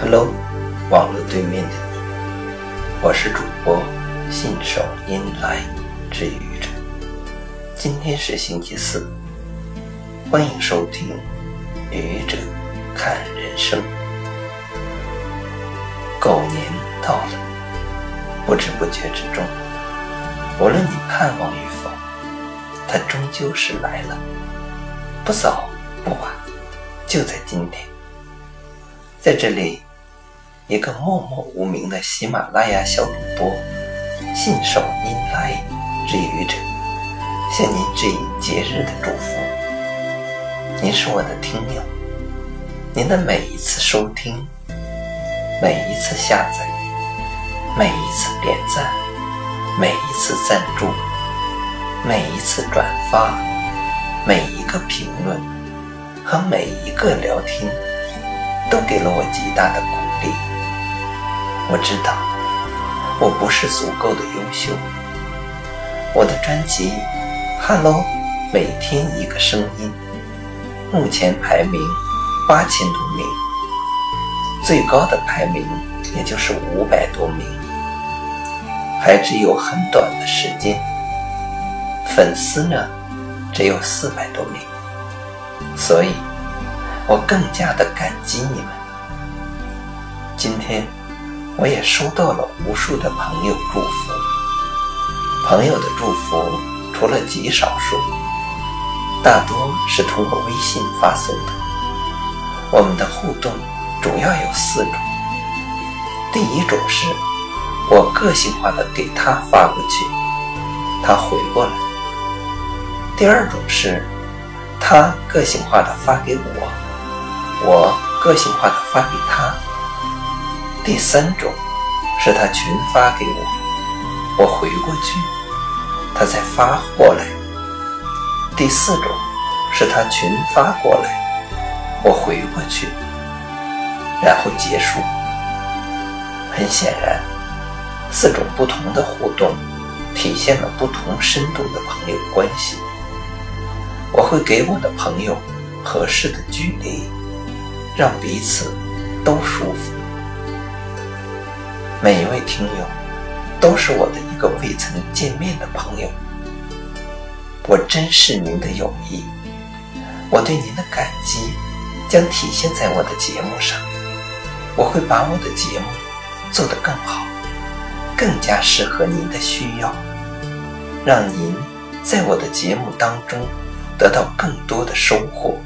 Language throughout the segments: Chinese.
Hello，网络对面的你，我是主播信手拈来之愚者。今天是星期四，欢迎收听愚者看人生。狗年到了，不知不觉之中，无论你盼望与否，它终究是来了，不早不晚，就在今天，在这里。一个默默无名的喜马拉雅小主播，信手拈来之愚者，向您致以节日的祝福。您是我的听友，您的每一次收听，每一次下载，每一次点赞，每一次赞助，每一次转发，每一个评论和每一个聊天，都给了我极大的鼓励。我知道我不是足够的优秀。我的专辑《Hello》每天一个声音，目前排名八千多名，最高的排名也就是五百多名，还只有很短的时间。粉丝呢，只有四百多名，所以我更加的感激你们。今天。我也收到了无数的朋友祝福，朋友的祝福除了极少数，大多是通过微信发送的。我们的互动主要有四种：第一种是我个性化的给他发过去，他回过来；第二种是他个性化的发给我，我个性化的发给他。第三种是他群发给我，我回过去，他再发过来。第四种是他群发过来，我回过去，然后结束。很显然，四种不同的互动体现了不同深度的朋友关系。我会给我的朋友合适的距离，让彼此都舒服。每一位听友都是我的一个未曾见面的朋友，我珍视您的友谊，我对您的感激将体现在我的节目上。我会把我的节目做得更好，更加适合您的需要，让您在我的节目当中得到更多的收获、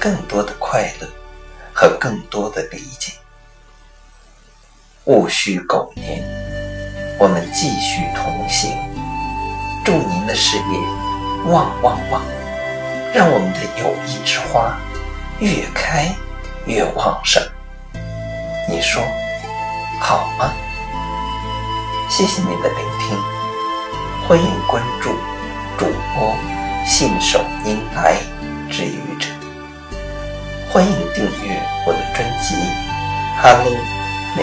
更多的快乐和更多的理解。戊戌狗年，我们继续同行。祝您的事业旺旺旺，让我们的友谊之花越开越旺盛。你说好吗？谢谢您的聆听，欢迎关注主播信手拈来之语者，欢迎订阅我的专辑《Hello》。每